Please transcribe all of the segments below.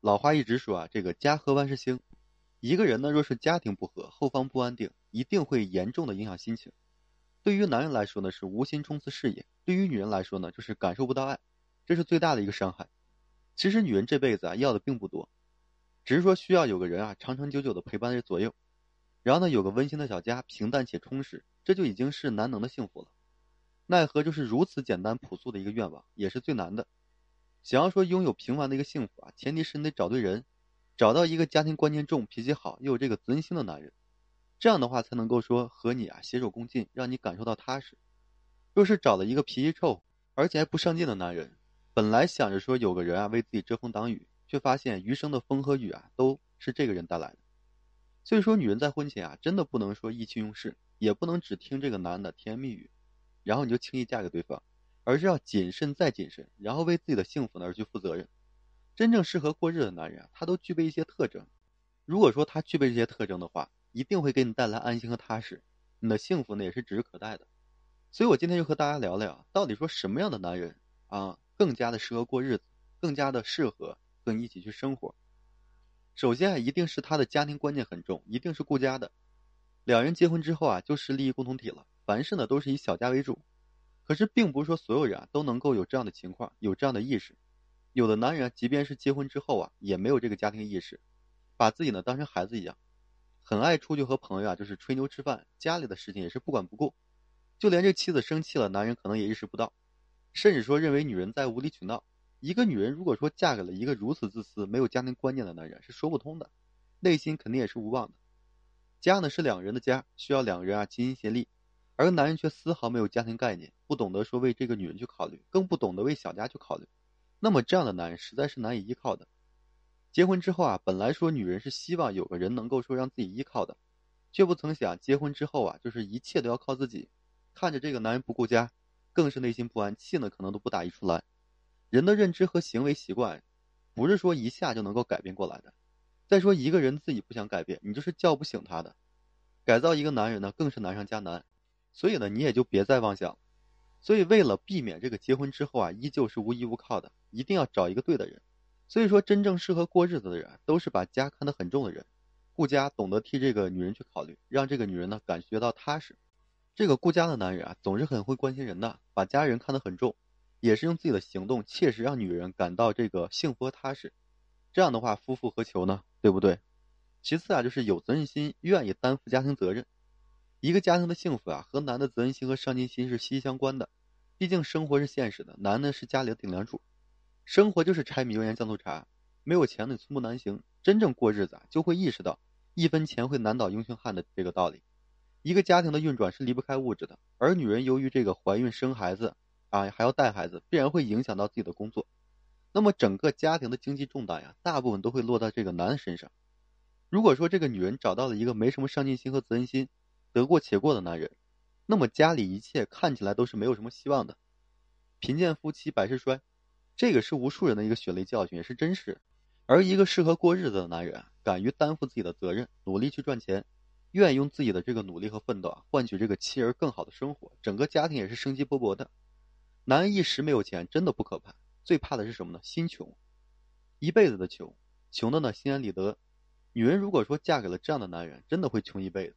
老话一直说啊，这个家和万事兴。一个人呢，若是家庭不和，后方不安定，一定会严重的影响心情。对于男人来说呢，是无心冲刺事业；对于女人来说呢，就是感受不到爱，这是最大的一个伤害。其实女人这辈子啊，要的并不多，只是说需要有个人啊，长长久久的陪伴在左右，然后呢，有个温馨的小家，平淡且充实，这就已经是难能的幸福了。奈何就是如此简单朴素的一个愿望，也是最难的。想要说拥有平凡的一个幸福啊，前提是你得找对人，找到一个家庭观念重、脾气好又有这个责任心的男人，这样的话才能够说和你啊携手共进，让你感受到踏实。若是找了一个脾气臭而且还不上进的男人，本来想着说有个人啊为自己遮风挡雨，却发现余生的风和雨啊都是这个人带来的。所以说，女人在婚前啊，真的不能说意气用事，也不能只听这个男的甜言蜜语。然后你就轻易嫁给对方，而是要谨慎再谨慎，然后为自己的幸福呢而去负责任。真正适合过日子的男人，他都具备一些特征。如果说他具备这些特征的话，一定会给你带来安心和踏实，你的幸福呢也是指日可待的。所以我今天就和大家聊聊，到底说什么样的男人啊更加的适合过日子，更加的适合跟你一起去生活。首先啊，一定是他的家庭观念很重，一定是顾家的。两人结婚之后啊，就是利益共同体了。凡事呢都是以小家为主，可是并不是说所有人啊都能够有这样的情况，有这样的意识。有的男人即便是结婚之后啊，也没有这个家庭意识，把自己呢当成孩子一样，很爱出去和朋友啊就是吹牛吃饭，家里的事情也是不管不顾，就连这妻子生气了，男人可能也意识不到，甚至说认为女人在无理取闹。一个女人如果说嫁给了一个如此自私、没有家庭观念的男人，是说不通的，内心肯定也是无望的。家呢是两人的家，需要两人啊齐心协力。而男人却丝毫没有家庭概念，不懂得说为这个女人去考虑，更不懂得为小家去考虑。那么这样的男人实在是难以依靠的。结婚之后啊，本来说女人是希望有个人能够说让自己依靠的，却不曾想结婚之后啊，就是一切都要靠自己。看着这个男人不顾家，更是内心不安，气呢可能都不打一处来。人的认知和行为习惯，不是说一下就能够改变过来的。再说一个人自己不想改变，你就是叫不醒他的。改造一个男人呢，更是难上加难。所以呢，你也就别再妄想。所以为了避免这个结婚之后啊，依旧是无依无靠的，一定要找一个对的人。所以说，真正适合过日子的人，都是把家看得很重的人，顾家，懂得替这个女人去考虑，让这个女人呢感觉到踏实。这个顾家的男人啊，总是很会关心人的，把家人看得很重，也是用自己的行动切实让女人感到这个幸福和踏实。这样的话，夫复何求呢？对不对？其次啊，就是有责任心，愿意担负家庭责任。一个家庭的幸福啊，和男的责任心和上进心是息息相关的。毕竟生活是现实的，男的是家里的顶梁柱。生活就是柴米油盐酱醋茶，没有钱的寸步难行。真正过日子啊，就会意识到一分钱会难倒英雄汉的这个道理。一个家庭的运转是离不开物质的，而女人由于这个怀孕生孩子啊，还要带孩子，必然会影响到自己的工作。那么整个家庭的经济重担呀，大部分都会落到这个男的身上。如果说这个女人找到了一个没什么上进心和责任心，得过且过的男人，那么家里一切看起来都是没有什么希望的。贫贱夫妻百事衰，这个是无数人的一个血泪教训，也是真实。而一个适合过日子的男人，敢于担负自己的责任，努力去赚钱，愿意用自己的这个努力和奋斗啊，换取这个妻儿更好的生活，整个家庭也是生机勃勃的。男人一时没有钱，真的不可怕，最怕的是什么呢？心穷，一辈子的穷，穷的呢心安理得。女人如果说嫁给了这样的男人，真的会穷一辈子。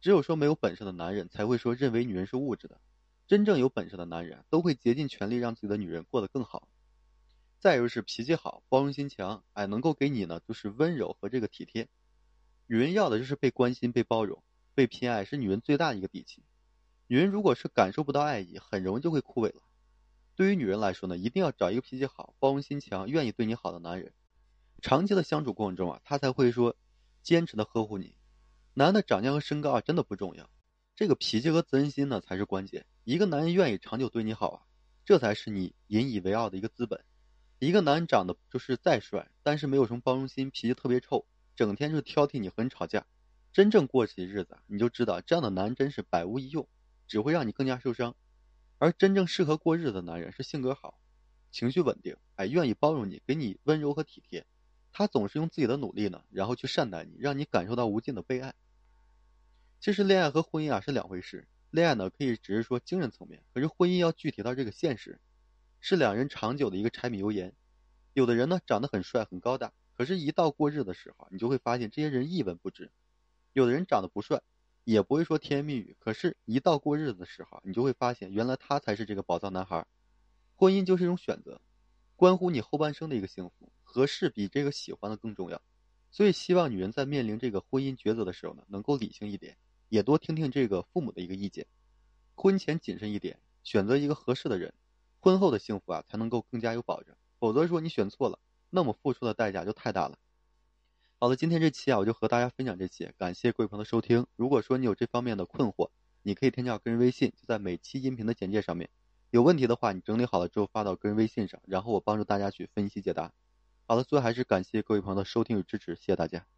只有说没有本事的男人才会说认为女人是物质的，真正有本事的男人都会竭尽全力让自己的女人过得更好。再就是脾气好、包容心强，哎，能够给你呢就是温柔和这个体贴。女人要的就是被关心、被包容、被偏爱，是女人最大的一个底气。女人如果是感受不到爱意，很容易就会枯萎了。对于女人来说呢，一定要找一个脾气好、包容心强、愿意对你好的男人。长期的相处过程中啊，他才会说坚持的呵护你。男的长相和身高啊，真的不重要，这个脾气和责任心呢才是关键。一个男人愿意长久对你好啊，这才是你引以为傲的一个资本。一个男人长得就是再帅，但是没有什么包容心，脾气特别臭，整天就挑剔你和你吵架，真正过起日子，你就知道这样的男人真是百无一用，只会让你更加受伤。而真正适合过日子的男人是性格好，情绪稳定，哎，愿意包容你，给你温柔和体贴。他总是用自己的努力呢，然后去善待你，让你感受到无尽的被爱。其实恋爱和婚姻啊是两回事，恋爱呢可以只是说精神层面，可是婚姻要具体到这个现实，是两人长久的一个柴米油盐。有的人呢长得很帅很高大，可是，一到过日子的时候，你就会发现这些人一文不值。有的人长得不帅，也不会说甜言蜜语，可是，一到过日子的时候，你就会发现，原来他才是这个宝藏男孩。婚姻就是一种选择，关乎你后半生的一个幸福，合适比这个喜欢的更重要。所以，希望女人在面临这个婚姻抉择的时候呢，能够理性一点，也多听听这个父母的一个意见。婚前谨慎一点，选择一个合适的人，婚后的幸福啊才能够更加有保证。否则说你选错了。那么付出的代价就太大了。好了，今天这期啊，我就和大家分享这些，感谢各位朋友的收听。如果说你有这方面的困惑，你可以添加我个人微信，就在每期音频的简介上面。有问题的话，你整理好了之后发到个人微信上，然后我帮助大家去分析解答。好了，最后还是感谢各位朋友的收听与支持，谢谢大家。